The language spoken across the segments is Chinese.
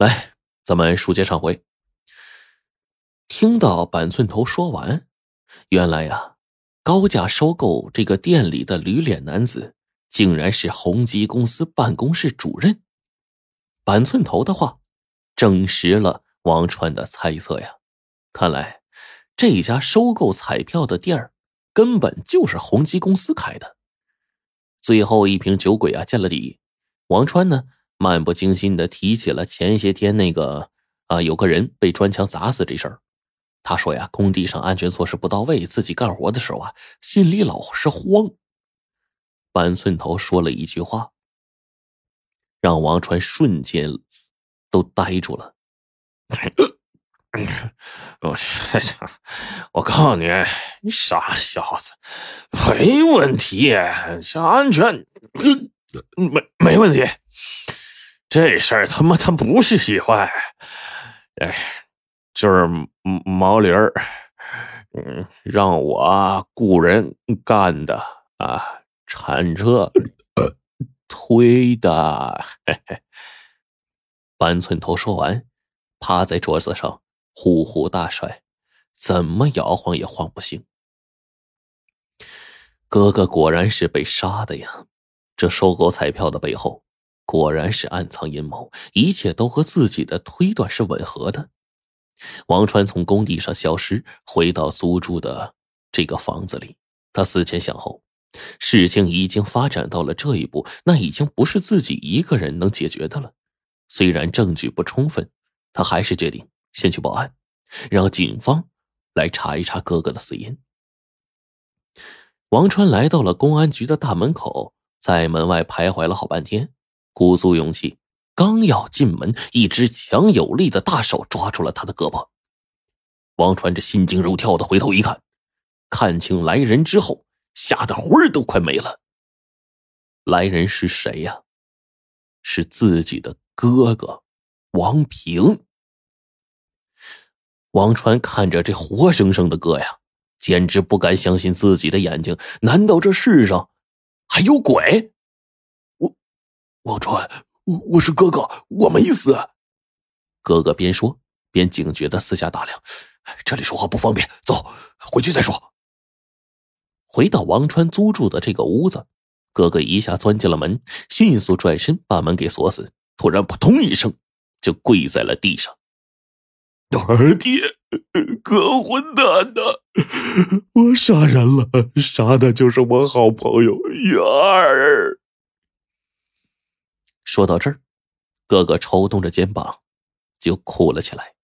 来，咱们书接上回。听到板寸头说完，原来呀，高价收购这个店里的驴脸男子，竟然是宏基公司办公室主任。板寸头的话，证实了王川的猜测呀。看来，这家收购彩票的店儿，根本就是宏基公司开的。最后一瓶酒鬼啊，见了底。王川呢？漫不经心的提起了前些天那个啊，有个人被砖墙砸死这事儿。他说呀，工地上安全措施不到位，自己干活的时候啊，心里老是慌。板寸头说了一句话，让王川瞬间都呆住了。我我告诉你，你傻小子，没问题，这安全没没问题。这事儿他妈他不是意外，哎，就是毛驴儿，嗯，让我雇人干的啊，铲车推的。嘿嘿。板寸头说完，趴在桌子上呼呼大睡，怎么摇晃也晃不醒。哥哥果然是被杀的呀！这收购彩票的背后。果然是暗藏阴谋，一切都和自己的推断是吻合的。王川从工地上消失，回到租住的这个房子里。他思前想后，事情已经发展到了这一步，那已经不是自己一个人能解决的了。虽然证据不充分，他还是决定先去报案，让警方来查一查哥哥的死因。王川来到了公安局的大门口，在门外徘徊了好半天。鼓足勇气，刚要进门，一只强有力的大手抓住了他的胳膊。王传这心惊肉跳的回头一看，看清来人之后，吓得魂儿都快没了。来人是谁呀？是自己的哥哥王平。王川看着这活生生的哥呀，简直不敢相信自己的眼睛。难道这世上还有鬼？王川，我我是哥哥，我没死。哥哥边说边警觉的四下打量，这里说话不方便，走回去再说。回到王川租住的这个屋子，哥哥一下钻进了门，迅速转身把门给锁死，突然扑通一声就跪在了地上。二爹，哥混蛋的，我杀人了，杀的就是我好朋友月儿。说到这儿，哥哥抽动着肩膀，就哭了起来。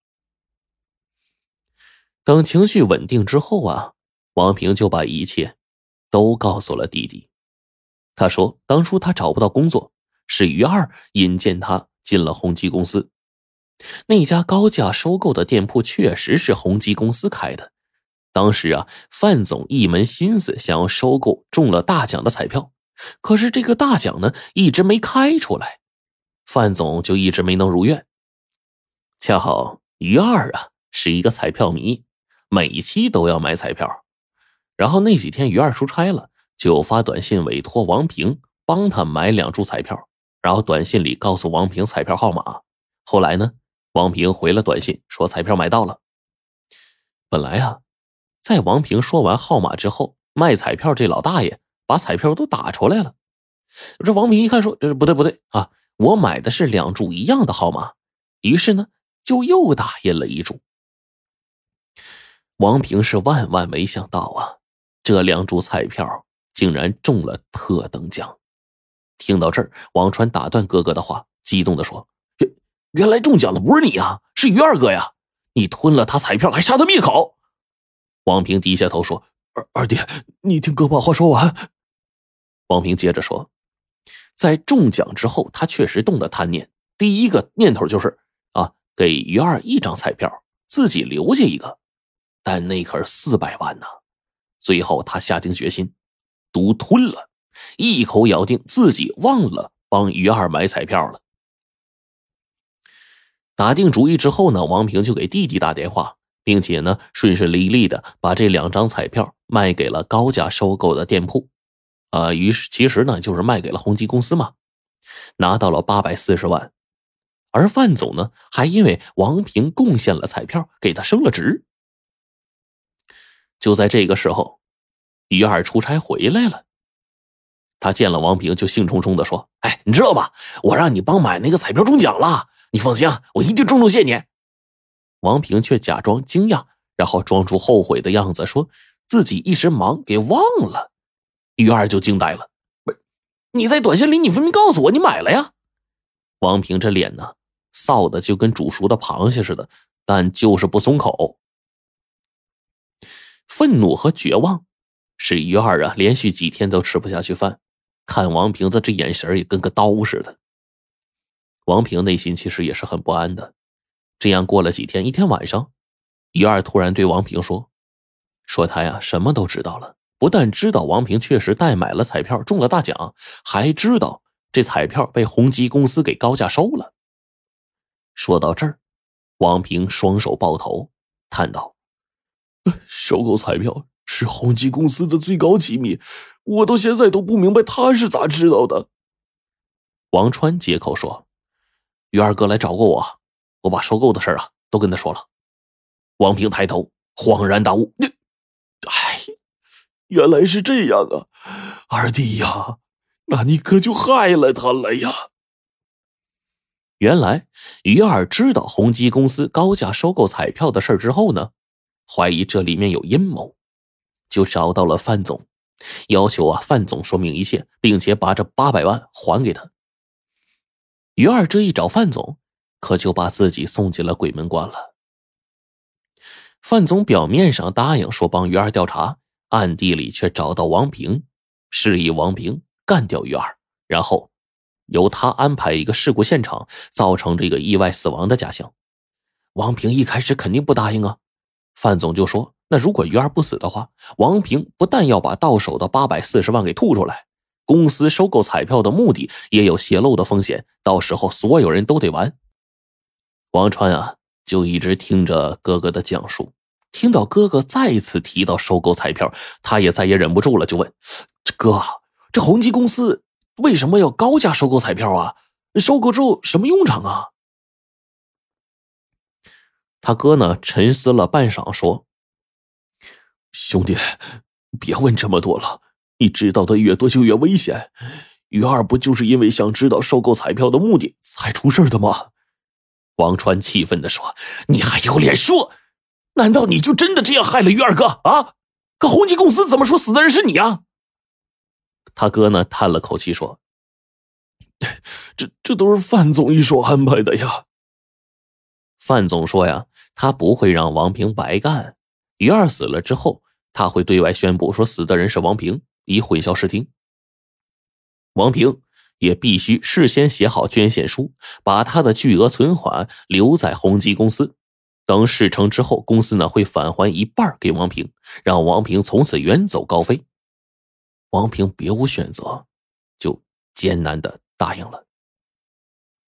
等情绪稳定之后啊，王平就把一切都告诉了弟弟。他说：“当初他找不到工作，是于二引荐他进了宏基公司。那家高价收购的店铺确实是宏基公司开的。当时啊，范总一门心思想要收购中了大奖的彩票。”可是这个大奖呢，一直没开出来，范总就一直没能如愿。恰好于二啊是一个彩票迷，每一期都要买彩票。然后那几天于二出差了，就发短信委托王平帮他买两注彩票，然后短信里告诉王平彩票号码。后来呢，王平回了短信说彩票买到了。本来啊，在王平说完号码之后，卖彩票这老大爷。把彩票都打出来了，这王平一看说：“这是不对不对啊！我买的是两注一样的号码。”于是呢，就又打印了一注。王平是万万没想到啊，这两注彩票竟然中了特等奖。听到这儿，王川打断哥哥的话，激动的说：“原原来中奖的不是你啊，是于二哥呀！你吞了他彩票，还杀他灭口！”王平低下头说：“二二爹，你听哥把话说完。”王平接着说：“在中奖之后，他确实动了贪念。第一个念头就是啊，给于二一张彩票，自己留下一个。但那可是四百万呢。最后，他下定决心，独吞了，一口咬定自己忘了帮于二买彩票了。打定主意之后呢，王平就给弟弟打电话，并且呢，顺顺利利的把这两张彩票卖给了高价收购的店铺。”啊，于是其实呢，就是卖给了宏基公司嘛，拿到了八百四十万。而范总呢，还因为王平贡献了彩票，给他升了职。就在这个时候，于二出差回来了。他见了王平，就兴冲冲的说：“哎，你知道吧？我让你帮买那个彩票中奖了，你放心，我一定重重谢你。”王平却假装惊讶，然后装出后悔的样子，说自己一时忙给忘了。于二就惊呆了：“不是，你在短信里你分明告诉我你买了呀！”王平这脸呢，臊的就跟煮熟的螃蟹似的，但就是不松口。愤怒和绝望，使于二啊连续几天都吃不下去饭。看王平的这眼神也跟个刀似的。王平内心其实也是很不安的。这样过了几天，一天晚上，于二突然对王平说：“说他呀什么都知道了，不但知道王平确实代买了彩票中了大奖，还知道这彩票被宏基公司给高价收了。”说到这儿，王平双手抱头，叹道。收购彩票是宏基公司的最高机密，我到现在都不明白他是咋知道的。王川接口说：“于二哥来找过我，我把收购的事啊都跟他说了。”王平抬头，恍然大悟：“你，原来是这样啊，二弟呀，那你可就害了他了呀。”原来于二知道宏基公司高价收购彩票的事之后呢。怀疑这里面有阴谋，就找到了范总，要求啊范总说明一切，并且把这八百万还给他。于二这一找范总，可就把自己送进了鬼门关了。范总表面上答应说帮于二调查，暗地里却找到王平，示意王平干掉鱼儿，然后由他安排一个事故现场，造成这个意外死亡的假象。王平一开始肯定不答应啊。范总就说：“那如果鱼儿不死的话，王平不但要把到手的八百四十万给吐出来，公司收购彩票的目的也有泄露的风险，到时候所有人都得完。”王川啊，就一直听着哥哥的讲述，听到哥哥再次提到收购彩票，他也再也忍不住了，就问：“哥，这宏基公司为什么要高价收购彩票啊？收购之后什么用场啊？”他哥呢？沉思了半晌，说：“兄弟，别问这么多了。你知道的越多，就越危险。于二不就是因为想知道收购彩票的目的才出事的吗？”王川气愤的说：“你还有脸说？难道你就真的这样害了于二哥啊？可宏基公司怎么说死的人是你啊？”他哥呢？叹了口气说：“这这都是范总一手安排的呀。”范总说：“呀。”他不会让王平白干。于二死了之后，他会对外宣布说死的人是王平，以混淆视听。王平也必须事先写好捐献书，把他的巨额存款留在宏基公司。等事成之后，公司呢会返还一半给王平，让王平从此远走高飞。王平别无选择，就艰难的答应了。